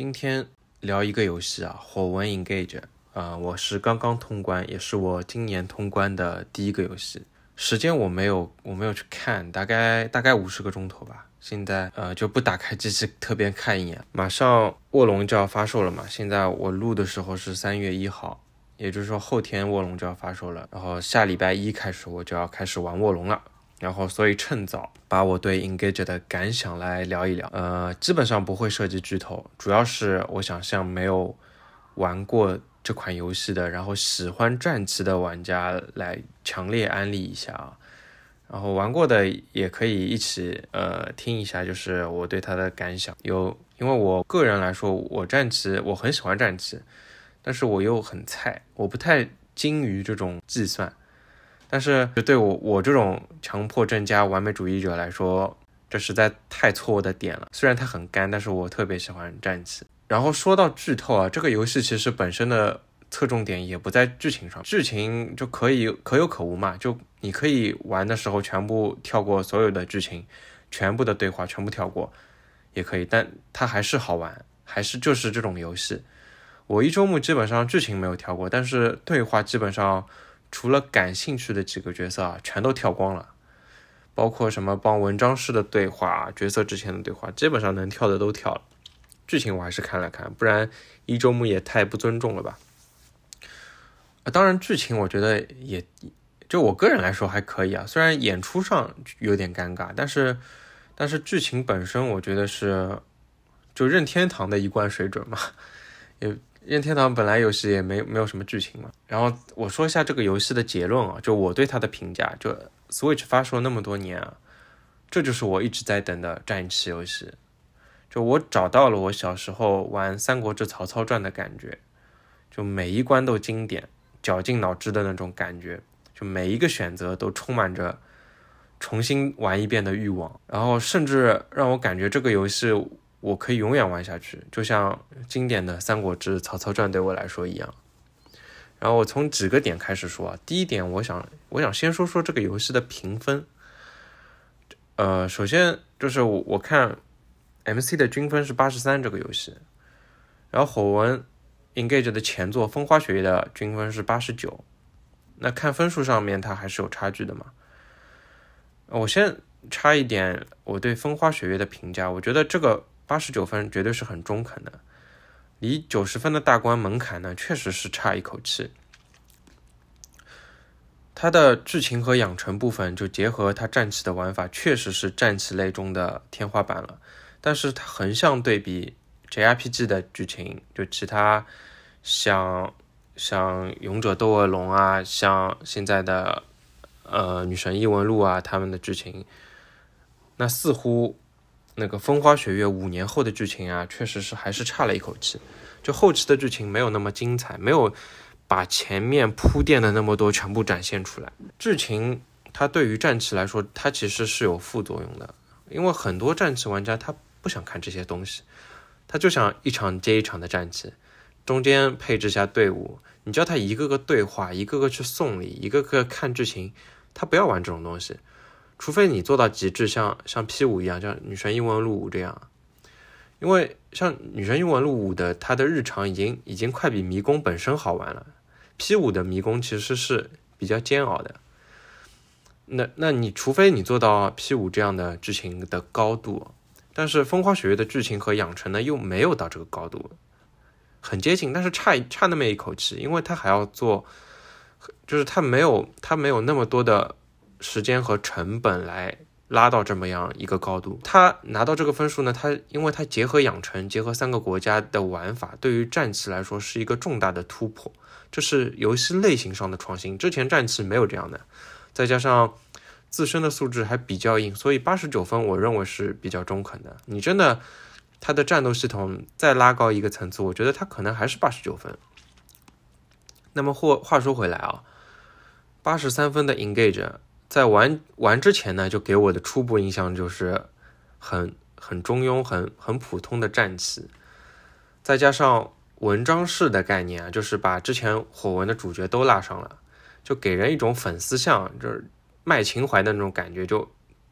今天聊一个游戏啊，火纹 Engage 啊，我是刚刚通关，也是我今年通关的第一个游戏。时间我没有，我没有去看，大概大概五十个钟头吧。现在呃就不打开机器特别看一眼。马上卧龙就要发售了嘛，现在我录的时候是三月一号，也就是说后天卧龙就要发售了，然后下礼拜一开始我就要开始玩卧龙了。然后，所以趁早把我对 Engage 的感想来聊一聊。呃，基本上不会涉及剧透，主要是我想向没有玩过这款游戏的，然后喜欢战棋的玩家来强烈安利一下啊。然后玩过的也可以一起呃听一下，就是我对它的感想。有，因为我个人来说，我战棋我很喜欢战棋，但是我又很菜，我不太精于这种计算。但是对我我这种强迫症加完美主义者来说，这实在太错误的点了。虽然它很干，但是我特别喜欢战棋。然后说到剧透啊，这个游戏其实本身的侧重点也不在剧情上，剧情就可以可有可无嘛。就你可以玩的时候全部跳过所有的剧情，全部的对话全部跳过，也可以。但它还是好玩，还是就是这种游戏。我一周目基本上剧情没有跳过，但是对话基本上。除了感兴趣的几个角色啊，全都跳光了，包括什么帮文章式的对话、角色之前的对话，基本上能跳的都跳了。剧情我还是看了看，不然一周目也太不尊重了吧。啊，当然剧情我觉得也就我个人来说还可以啊，虽然演出上有点尴尬，但是但是剧情本身我觉得是就任天堂的一贯水准嘛，也。任天堂本来游戏也没没有什么剧情嘛，然后我说一下这个游戏的结论啊，就我对它的评价，就 Switch 发售了那么多年啊，这就是我一直在等的战棋游戏，就我找到了我小时候玩《三国志曹操传》的感觉，就每一关都经典，绞尽脑汁的那种感觉，就每一个选择都充满着重新玩一遍的欲望，然后甚至让我感觉这个游戏。我可以永远玩下去，就像经典的《三国志·曹操传》对我来说一样。然后我从几个点开始说啊，第一点，我想我想先说说这个游戏的评分。呃，首先就是我我看 MC 的均分是八十三，这个游戏，然后火纹 Engage 的前作《风花雪月》的均分是八十九，那看分数上面它还是有差距的嘛。我先插一点我对《风花雪月》的评价，我觉得这个。八十九分绝对是很中肯的，离九十分的大关门槛呢，确实是差一口气。它的剧情和养成部分，就结合它战棋的玩法，确实是战棋类中的天花板了。但是它横向对比 JRPG 的剧情，就其他像像勇者斗恶龙啊，像现在的呃女神异闻录啊，他们的剧情，那似乎。那个风花雪月五年后的剧情啊，确实是还是差了一口气，就后期的剧情没有那么精彩，没有把前面铺垫的那么多全部展现出来。剧情它对于战棋来说，它其实是有副作用的，因为很多战棋玩家他不想看这些东西，他就想一场接一场的战棋，中间配置下队伍，你叫他一个个对话，一个个去送礼，一个个看剧情，他不要玩这种东西。除非你做到极致，像像 P 五一样，像《女神异闻录五》这样，因为像《女神异闻录五》的，它的日常已经已经快比迷宫本身好玩了。P 五的迷宫其实是比较煎熬的。那那你除非你做到 P 五这样的剧情的高度，但是《风花雪月》的剧情和养成呢又没有到这个高度，很接近，但是差差那么一口气，因为它还要做，就是它没有它没有那么多的。时间和成本来拉到这么样一个高度，他拿到这个分数呢？他因为他结合养成，结合三个国家的玩法，对于战棋来说是一个重大的突破，这是游戏类型上的创新。之前战棋没有这样的，再加上自身的素质还比较硬，所以八十九分我认为是比较中肯的。你真的他的战斗系统再拉高一个层次，我觉得他可能还是八十九分。那么话话说回来啊，八十三分的 Engage。在玩玩之前呢，就给我的初步印象就是很很中庸、很很普通的战棋，再加上文章式的概念啊，就是把之前火文的主角都拉上了，就给人一种粉丝像，就是卖情怀的那种感觉，就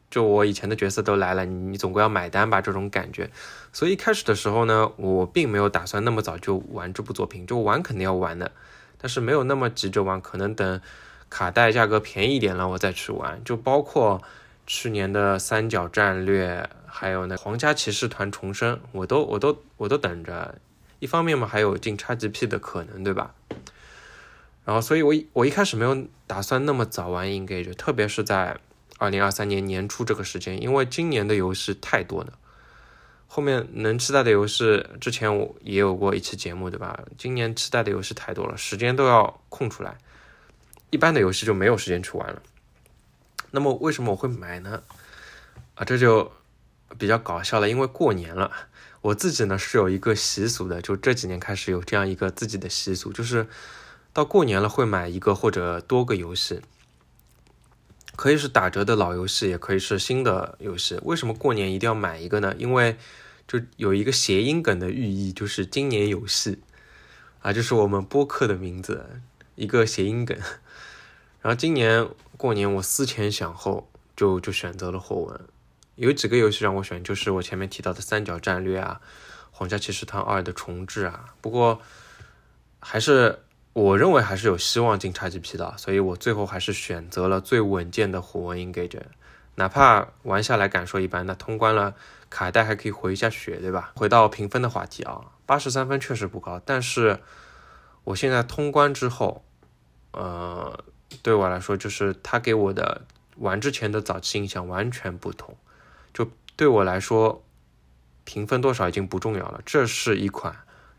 就我以前的角色都来了，你你总归要买单吧，这种感觉。所以一开始的时候呢，我并没有打算那么早就玩这部作品，就玩肯定要玩的，但是没有那么急着玩，可能等卡带价格便宜一点了，我再去玩。就包括去年的三角战略，还有那皇家骑士团重生，我都我都我都等着。一方面嘛，还有进 XGP 的可能，对吧？然后，所以我我一开始没有打算那么早玩 Engage，特别是在二零二三年年初这个时间，因为今年的游戏太多了。后面能期待的游戏，之前我也有过一期节目，对吧？今年期待的游戏太多了，时间都要空出来，一般的游戏就没有时间去玩了。那么为什么我会买呢？啊，这就比较搞笑了，因为过年了，我自己呢是有一个习俗的，就这几年开始有这样一个自己的习俗，就是。到过年了会买一个或者多个游戏，可以是打折的老游戏，也可以是新的游戏。为什么过年一定要买一个呢？因为就有一个谐音梗的寓意，就是今年有戏啊，就是我们播客的名字，一个谐音梗。然后今年过年我思前想后，就就选择了火纹。有几个游戏让我选，就是我前面提到的三角战略啊，皇家骑士团二的重置啊。不过还是。我认为还是有希望进 XGP 的，所以我最后还是选择了最稳健的火纹 Engage，哪怕玩下来感受一般，那通关了卡带还可以回一下血，对吧？回到评分的话题啊，八十三分确实不高，但是我现在通关之后，呃，对我来说就是它给我的玩之前的早期印象完全不同，就对我来说评分多少已经不重要了，这是一款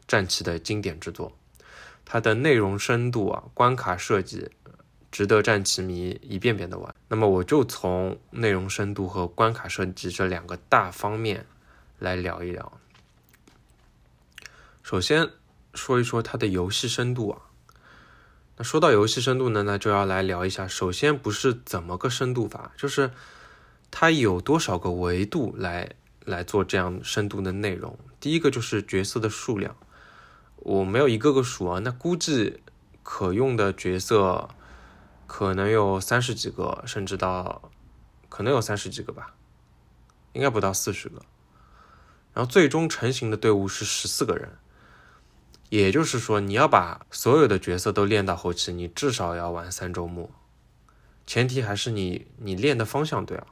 战棋的经典之作。它的内容深度啊，关卡设计值得战棋迷一遍遍的玩。那么我就从内容深度和关卡设计这两个大方面来聊一聊。首先说一说它的游戏深度啊。说到游戏深度呢，那就要来聊一下。首先不是怎么个深度法，就是它有多少个维度来来做这样深度的内容。第一个就是角色的数量。我没有一个个数啊，那估计可用的角色可能有三十几个，甚至到可能有三十几个吧，应该不到四十个。然后最终成型的队伍是十四个人，也就是说，你要把所有的角色都练到后期，你至少要玩三周目。前提还是你你练的方向对啊。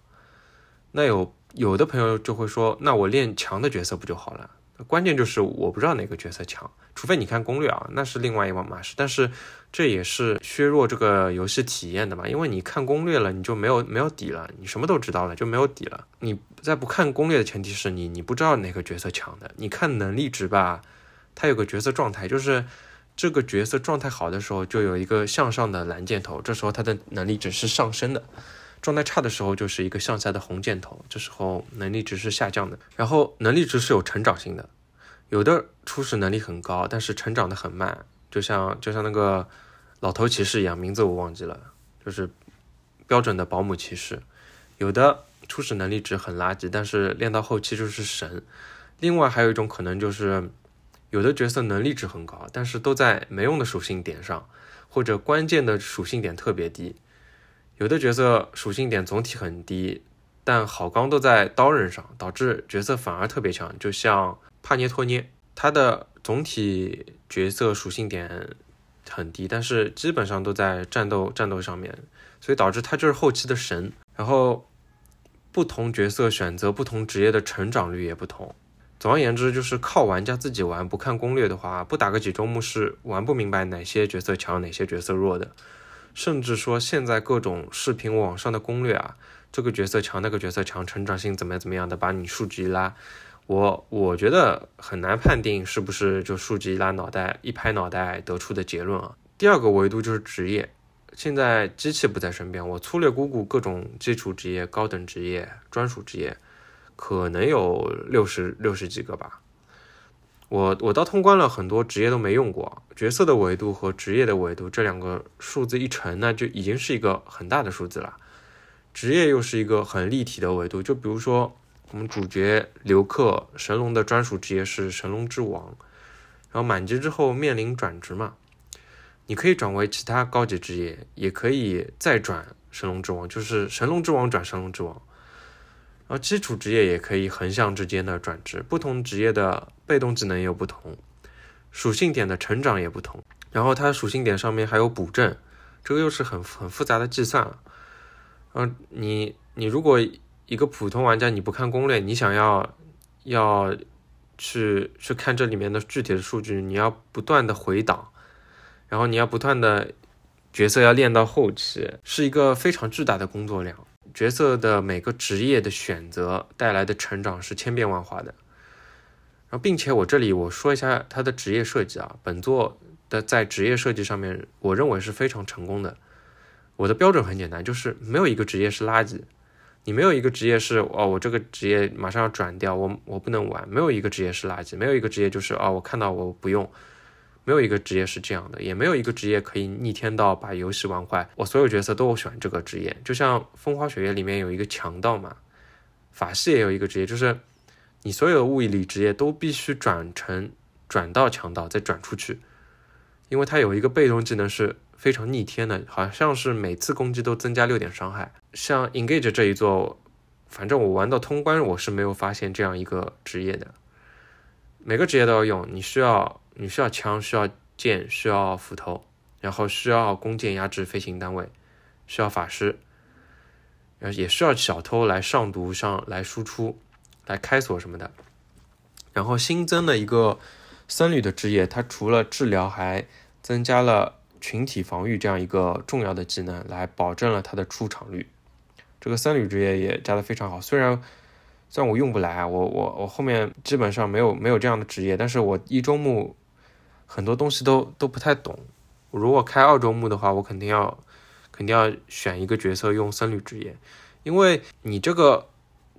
那有有的朋友就会说，那我练强的角色不就好了？关键就是我不知道哪个角色强，除非你看攻略啊，那是另外一码事。但是这也是削弱这个游戏体验的嘛，因为你看攻略了，你就没有没有底了，你什么都知道了就没有底了。你在不看攻略的前提是你你不知道哪个角色强的，你看能力值吧，他有个角色状态，就是这个角色状态好的时候就有一个向上的蓝箭头，这时候他的能力值是上升的。状态差的时候就是一个向下的红箭头，这时候能力值是下降的。然后能力值是有成长性的，有的初始能力很高，但是成长的很慢，就像就像那个老头骑士一样，名字我忘记了，就是标准的保姆骑士。有的初始能力值很垃圾，但是练到后期就是神。另外还有一种可能就是，有的角色能力值很高，但是都在没用的属性点上，或者关键的属性点特别低。有的角色属性点总体很低，但好钢都在刀刃上，导致角色反而特别强。就像帕涅托涅，他的总体角色属性点很低，但是基本上都在战斗战斗上面，所以导致他就是后期的神。然后不同角色选择不同职业的成长率也不同。总而言之，就是靠玩家自己玩，不看攻略的话，不打个几周目是玩不明白哪些角色强，哪些角色弱的。甚至说，现在各种视频网上的攻略啊，这个角色强，那个角色强，成长性怎么怎么样的，把你数值一拉，我我觉得很难判定是不是就数值一拉，脑袋一拍脑袋得出的结论啊。第二个维度就是职业，现在机器不在身边，我粗略估估各种基础职业、高等职业、专属职业，可能有六十六十几个吧。我我到通关了很多职业都没用过，角色的维度和职业的维度这两个数字一乘，那就已经是一个很大的数字了。职业又是一个很立体的维度，就比如说我们主角刘克神龙的专属职业是神龙之王，然后满级之后面临转职嘛，你可以转为其他高级职业，也可以再转神龙之王，就是神龙之王转神龙之王。然后基础职业也可以横向之间的转职，不同职业的被动技能也有不同，属性点的成长也不同。然后它属性点上面还有补正，这个又是很很复杂的计算了。嗯，你你如果一个普通玩家你不看攻略，你想要要去去看这里面的具体的数据，你要不断的回档，然后你要不断的角色要练到后期，是一个非常巨大的工作量。角色的每个职业的选择带来的成长是千变万化的，然后并且我这里我说一下他的职业设计啊，本作的在职业设计上面，我认为是非常成功的。我的标准很简单，就是没有一个职业是垃圾，你没有一个职业是哦，我这个职业马上要转掉，我我不能玩，没有一个职业是垃圾，没有一个职业就是哦，我看到我不用。没有一个职业是这样的，也没有一个职业可以逆天到把游戏玩坏。我所有角色都喜欢这个职业，就像《风花雪月》里面有一个强盗嘛，法师也有一个职业，就是你所有的物理职业都必须转成转到强盗，再转出去，因为它有一个被动技能是非常逆天的，好像是每次攻击都增加六点伤害。像 Engage 这一座，反正我玩到通关，我是没有发现这样一个职业的。每个职业都要用，你需要。你需要枪，需要剑，需要斧头，然后需要弓箭压制飞行单位，需要法师，然后也需要小偷来上毒、上来输出、来开锁什么的。然后新增的一个僧侣的职业，它除了治疗，还增加了群体防御这样一个重要的技能，来保证了它的出场率。这个僧侣职业也加的非常好，虽然虽然我用不来啊，我我我后面基本上没有没有这样的职业，但是我一周目。很多东西都都不太懂。如果开二周目的话，我肯定要肯定要选一个角色用僧侣职业，因为你这个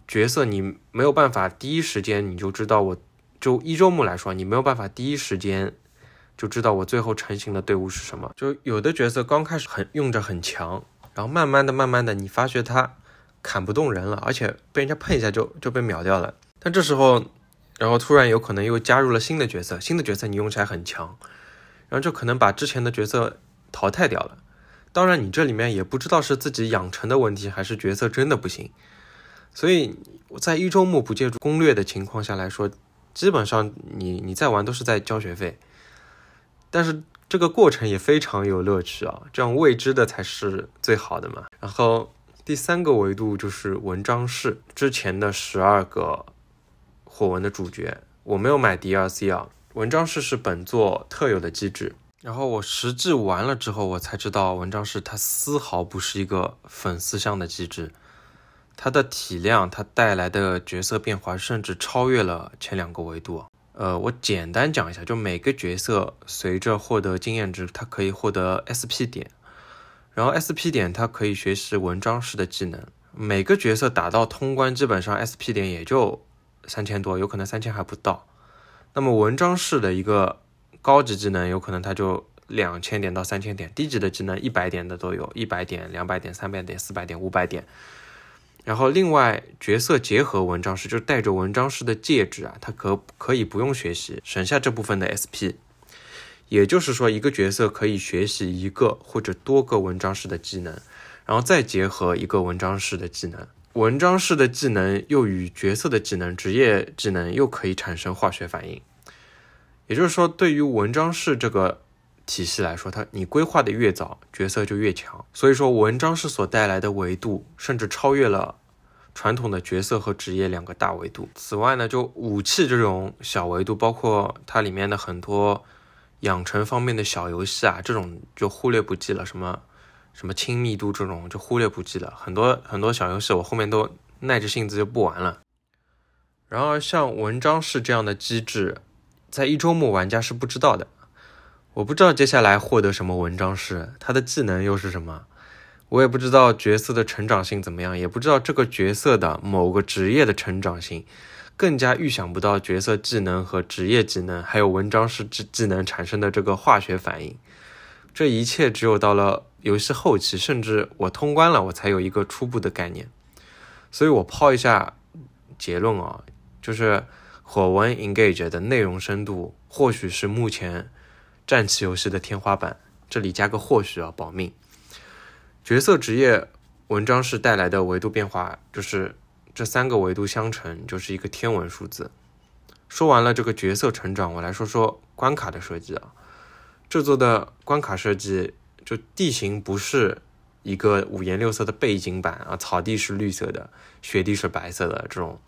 角色你没有办法第一时间你就知道，我就一周目来说，你没有办法第一时间就知道我最后成型的队伍是什么。就有的角色刚开始很用着很强，然后慢慢的、慢慢的，你发觉他砍不动人了，而且被人家碰一下就就被秒掉了。但这时候。然后突然有可能又加入了新的角色，新的角色你用起来很强，然后就可能把之前的角色淘汰掉了。当然，你这里面也不知道是自己养成的问题，还是角色真的不行。所以在一周目不借助攻略的情况下来说，基本上你你在玩都是在交学费。但是这个过程也非常有乐趣啊，这样未知的才是最好的嘛。然后第三个维度就是文章室之前的十二个。火纹的主角，我没有买 DLC 啊。文章室是本作特有的机制，然后我实际玩了之后，我才知道文章室它丝毫不是一个粉丝向的机制，它的体量，它带来的角色变化，甚至超越了前两个维度。呃，我简单讲一下，就每个角色随着获得经验值，它可以获得 SP 点，然后 SP 点它可以学习文章式的技能。每个角色打到通关，基本上 SP 点也就。三千多，有可能三千还不到。那么文章式的一个高级技能，有可能它就两千点到三千点；低级的技能一百点的都有，一百点、两百点、三百点、四百点、五百点。然后另外角色结合文章式，就是带着文章式的戒指啊，它可可以不用学习，省下这部分的 SP。也就是说，一个角色可以学习一个或者多个文章式的技能，然后再结合一个文章式的技能。文章式的技能又与角色的技能、职业技能又可以产生化学反应，也就是说，对于文章式这个体系来说，它你规划的越早，角色就越强。所以说，文章式所带来的维度甚至超越了传统的角色和职业两个大维度。此外呢，就武器这种小维度，包括它里面的很多养成方面的小游戏啊，这种就忽略不计了。什么？什么亲密度这种就忽略不计了，很多很多小游戏我后面都耐着性子就不玩了。然而像文章式这样的机制，在一周目玩家是不知道的。我不知道接下来获得什么文章式，他的技能又是什么，我也不知道角色的成长性怎么样，也不知道这个角色的某个职业的成长性，更加预想不到角色技能和职业技能还有文章式技技能产生的这个化学反应。这一切只有到了。游戏后期，甚至我通关了，我才有一个初步的概念。所以我抛一下结论啊，就是火纹 Engage 的内容深度或许是目前战棋游戏的天花板。这里加个或许啊，保命。角色职业文章是带来的维度变化，就是这三个维度相乘就是一个天文数字。说完了这个角色成长，我来说说关卡的设计啊。这座的关卡设计，就地形不是一个五颜六色的背景板啊，草地是绿色的，雪地是白色的这种。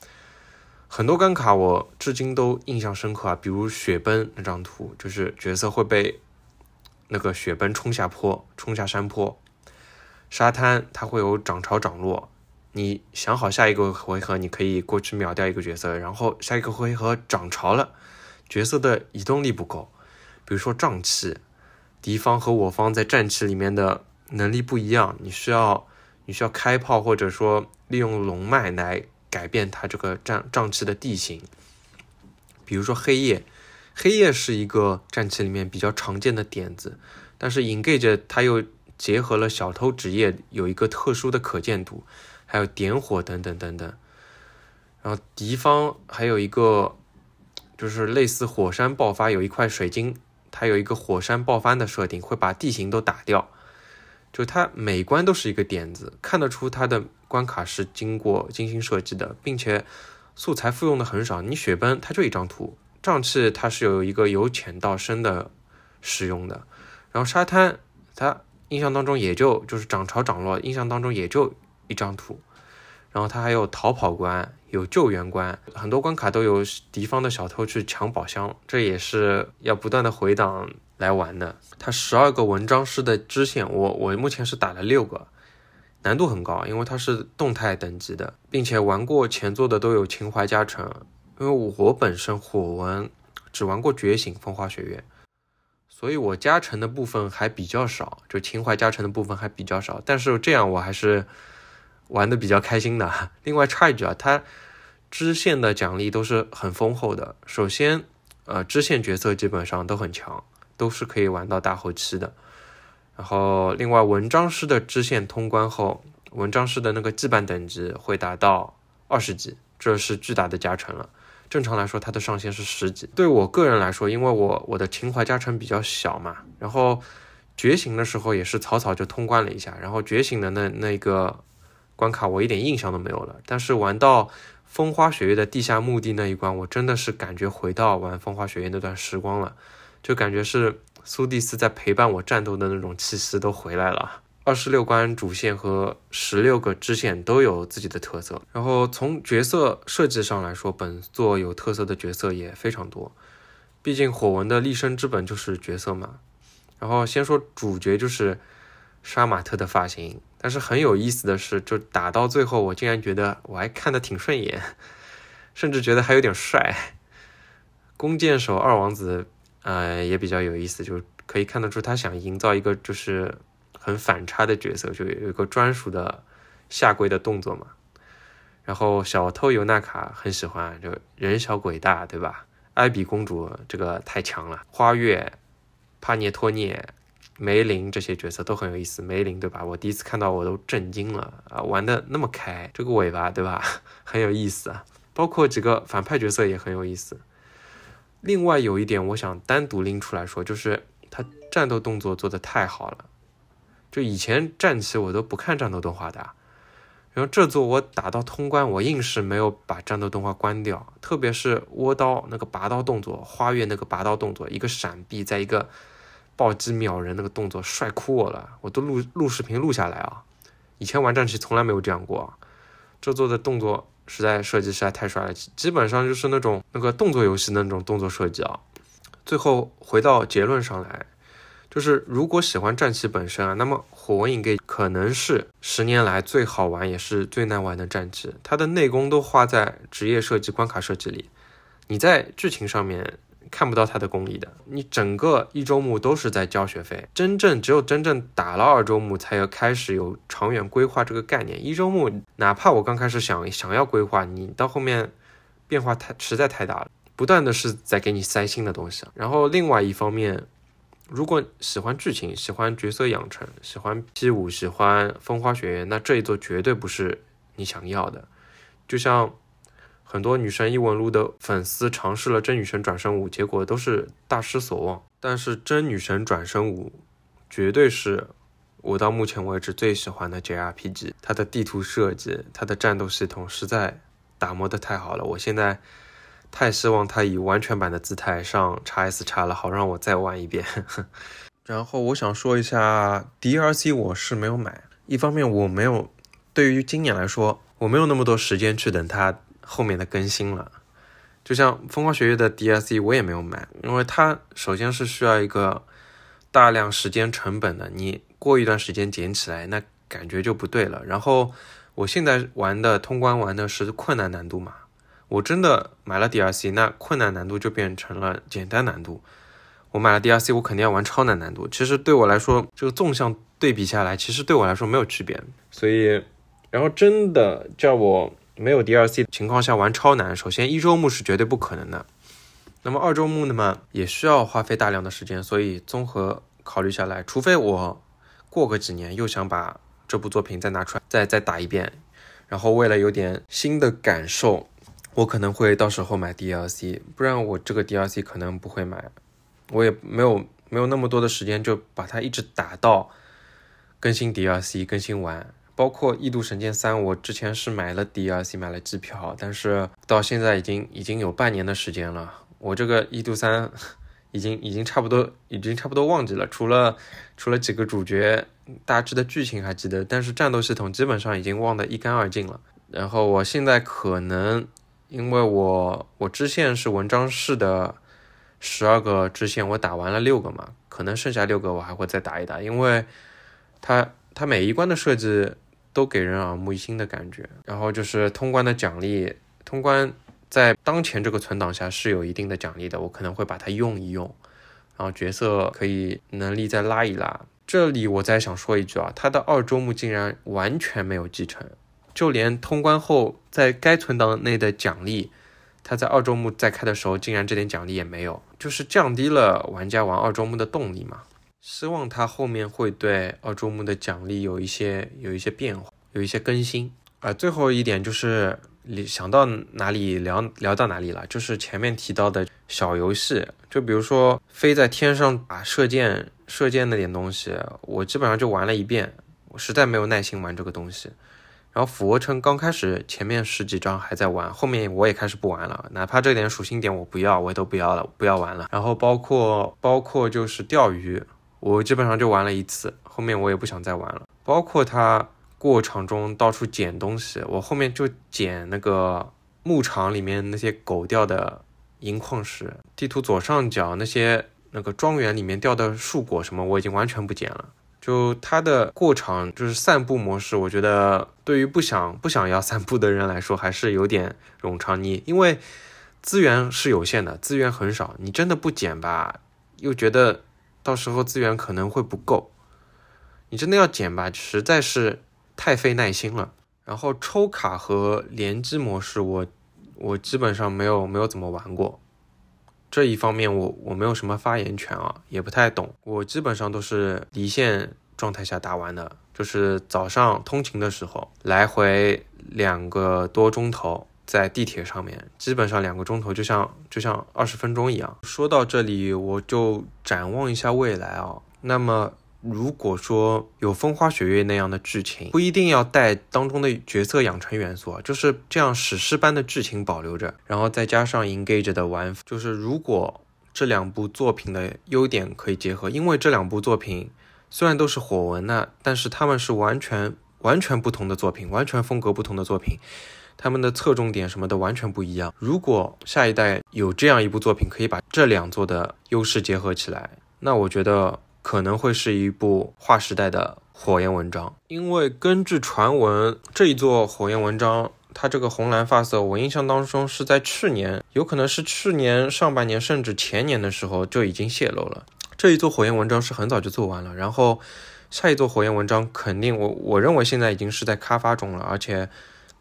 很多关卡我至今都印象深刻啊，比如雪崩那张图，就是角色会被那个雪崩冲下坡，冲下山坡。沙滩它会有涨潮涨落，你想好下一个回合你可以过去秒掉一个角色，然后下一个回合涨潮了，角色的移动力不够，比如说胀气，敌方和我方在战棋里面的能力不一样，你需要你需要开炮或者说利用龙脉来。改变它这个战战气的地形，比如说黑夜，黑夜是一个战棋里面比较常见的点子，但是 Engage 它又结合了小偷职业有一个特殊的可见度，还有点火等等等等。然后敌方还有一个就是类似火山爆发，有一块水晶，它有一个火山爆发的设定，会把地形都打掉。就它每关都是一个点子，看得出它的关卡是经过精心设计的，并且素材复用的很少。你雪崩它就一张图，瘴气它是有一个由浅到深的使用的，然后沙滩它印象当中也就就是涨潮涨落，印象当中也就一张图，然后它还有逃跑关，有救援关，很多关卡都有敌方的小偷去抢宝箱，这也是要不断的回档。来玩的，它十二个文章师的支线，我我目前是打了六个，难度很高，因为它是动态等级的，并且玩过前作的都有情怀加成。因为我本身火纹只玩过觉醒风花雪月，所以我加成的部分还比较少，就情怀加成的部分还比较少。但是这样我还是玩的比较开心的。另外插一句啊，它支线的奖励都是很丰厚的。首先，呃，支线角色基本上都很强。都是可以玩到大后期的，然后另外文章师的支线通关后，文章师的那个羁绊等级会达到二十级，这是巨大的加成了。正常来说，它的上限是十级。对我个人来说，因为我我的情怀加成比较小嘛，然后觉醒的时候也是草草就通关了一下，然后觉醒的那那个关卡我一点印象都没有了。但是玩到风花雪月的地下墓地那一关，我真的是感觉回到玩风花雪月那段时光了。就感觉是苏蒂斯在陪伴我战斗的那种气息都回来了。二十六关主线和十六个支线都有自己的特色。然后从角色设计上来说，本作有特色的角色也非常多。毕竟火纹的立身之本就是角色嘛。然后先说主角就是杀马特的发型，但是很有意思的是，就打到最后，我竟然觉得我还看得挺顺眼，甚至觉得还有点帅。弓箭手二王子。呃，也比较有意思，就可以看得出他想营造一个就是很反差的角色，就有一个专属的下跪的动作嘛。然后小偷尤娜卡很喜欢，就人小鬼大，对吧？艾比公主这个太强了，花月、帕涅托涅、梅林这些角色都很有意思。梅林对吧？我第一次看到我都震惊了啊，玩的那么开，这个尾巴对吧？很有意思啊，包括几个反派角色也很有意思。另外有一点，我想单独拎出来说，就是他战斗动作做的太好了。就以前战棋我都不看战斗动画的，然后这座我打到通关，我硬是没有把战斗动画关掉。特别是倭刀那个拔刀动作，花月那个拔刀动作，一个闪避，在一个暴击秒人那个动作，帅哭我了，我都录录视频录下来啊。以前玩战棋从来没有这样过，这座的动作。实在设计实在太帅了，基本上就是那种那个动作游戏的那种动作设计啊。最后回到结论上来，就是如果喜欢战棋本身啊，那么火纹影 e 可能是十年来最好玩也是最难玩的战棋，它的内功都花在职业设计、关卡设计里，你在剧情上面。看不到他的功力的，你整个一周目都是在交学费，真正只有真正打了二周目，才要开始有长远规划这个概念。一周目哪怕我刚开始想想要规划，你到后面变化太实在太大了，不断的是在给你塞新的东西。然后另外一方面，如果喜欢剧情、喜欢角色养成、喜欢 P 五、喜欢风花雪月，那这一座绝对不是你想要的，就像。很多女神异闻录的粉丝尝试了真女神转生五，结果都是大失所望。但是真女神转生五绝对是我到目前为止最喜欢的 JRPG，它的地图设计、它的战斗系统实在打磨的太好了。我现在太希望它以完全版的姿态上 X S X 了，好让我再玩一遍。然后我想说一下 DLC，我是没有买。一方面我没有，对于今年来说，我没有那么多时间去等它后面的更新了。就像《风花雪月》的 DLC，我也没有买，因为它首先是需要一个大量时间成本的，你过一段时间捡起来，那感觉就不对了。然后我现在玩的通关玩的是困难难度嘛，我真的买了 DLC，那困难难度就变成了简单难度。我买了 DLC，我肯定要玩超难难度。其实对我来说，这个纵向对比下来，其实对我来说没有区别。所以，然后真的叫我没有 DLC 的情况下玩超难，首先一周目是绝对不可能的。那么二周目呢嘛，也需要花费大量的时间。所以综合考虑下来，除非我过个几年又想把这部作品再拿出来再再打一遍，然后为了有点新的感受，我可能会到时候买 DLC，不然我这个 DLC 可能不会买。我也没有没有那么多的时间，就把它一直打到更新 DLC 更新完。包括《异度神剑三》，我之前是买了 DLC 买了机票，但是到现在已经已经有半年的时间了。我这个《异度三》已经已经差不多已经差不多忘记了，除了除了几个主角大致的剧情还记得，但是战斗系统基本上已经忘得一干二净了。然后我现在可能因为我我支线是文章式的。十二个支线我打完了六个嘛，可能剩下六个我还会再打一打，因为它它每一关的设计都给人耳目一新的感觉。然后就是通关的奖励，通关在当前这个存档下是有一定的奖励的，我可能会把它用一用，然后角色可以能力再拉一拉。这里我再想说一句啊，他的二周目竟然完全没有继承，就连通关后在该存档内的奖励。他在二周目再开的时候，竟然这点奖励也没有，就是降低了玩家玩二周目的动力嘛。希望他后面会对澳洲木的奖励有一些有一些变化，有一些更新。啊，最后一点就是你想到哪里聊聊到哪里了，就是前面提到的小游戏，就比如说飞在天上打射箭射箭那点东西，我基本上就玩了一遍，我实在没有耐心玩这个东西。然后俯卧撑刚开始前面十几章还在玩，后面我也开始不玩了，哪怕这点属性点我不要，我也都不要了，不要玩了。然后包括包括就是钓鱼，我基本上就玩了一次，后面我也不想再玩了。包括他过场中到处捡东西，我后面就捡那个牧场里面那些狗掉的银矿石，地图左上角那些那个庄园里面掉的树果什么，我已经完全不捡了。就它的过场就是散步模式，我觉得对于不想不想要散步的人来说还是有点冗长。你因为资源是有限的，资源很少，你真的不捡吧，又觉得到时候资源可能会不够。你真的要捡吧，实在是太费耐心了。然后抽卡和联机模式，我我基本上没有没有怎么玩过。这一方面我我没有什么发言权啊，也不太懂。我基本上都是离线状态下打完的，就是早上通勤的时候，来回两个多钟头，在地铁上面，基本上两个钟头就像就像二十分钟一样。说到这里，我就展望一下未来啊，那么。如果说有风花雪月那样的剧情，不一定要带当中的角色养成元素啊，就是这样史诗般的剧情保留着，然后再加上 engage 的玩，就是如果这两部作品的优点可以结合，因为这两部作品虽然都是火文那，但是他们是完全完全不同的作品，完全风格不同的作品，他们的侧重点什么的完全不一样。如果下一代有这样一部作品，可以把这两座的优势结合起来，那我觉得。可能会是一部划时代的火焰文章，因为根据传闻，这一座火焰文章，它这个红蓝发色，我印象当中是在去年，有可能是去年上半年，甚至前年的时候就已经泄露了。这一座火焰文章是很早就做完了，然后下一座火焰文章肯定，我我认为现在已经是在开发中了，而且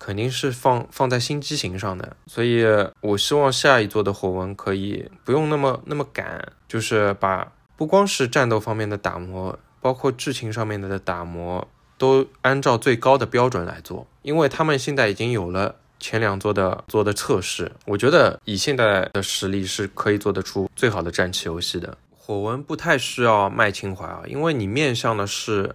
肯定是放放在新机型上的，所以我希望下一座的火纹可以不用那么那么赶，就是把。不光是战斗方面的打磨，包括剧情上面的打磨，都按照最高的标准来做。因为他们现在已经有了前两座的做的测试，我觉得以现在的实力是可以做得出最好的战棋游戏的。火纹不太需要卖情怀啊，因为你面向的是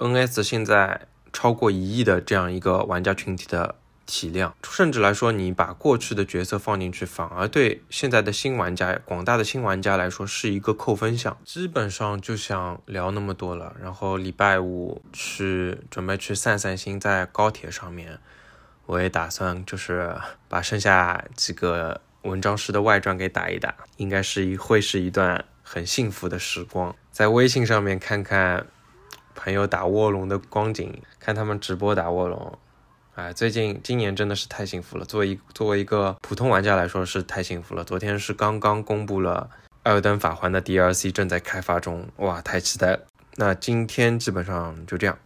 NS 现在超过一亿的这样一个玩家群体的体量，甚至来说，你把过去的角色放进去，反而对现在的新玩家、广大的新玩家来说是一个扣分项。基本上就想聊那么多了，然后礼拜五去准备去散散心，在高铁上面，我也打算就是把剩下几个文章式的外传给打一打，应该是一会是一段很幸福的时光。在微信上面看看朋友打卧龙的光景，看他们直播打卧龙。哎，最近今年真的是太幸福了。作为作为一个普通玩家来说，是太幸福了。昨天是刚刚公布了《艾尔登法环》的 DLC 正在开发中，哇，太期待了。那今天基本上就这样。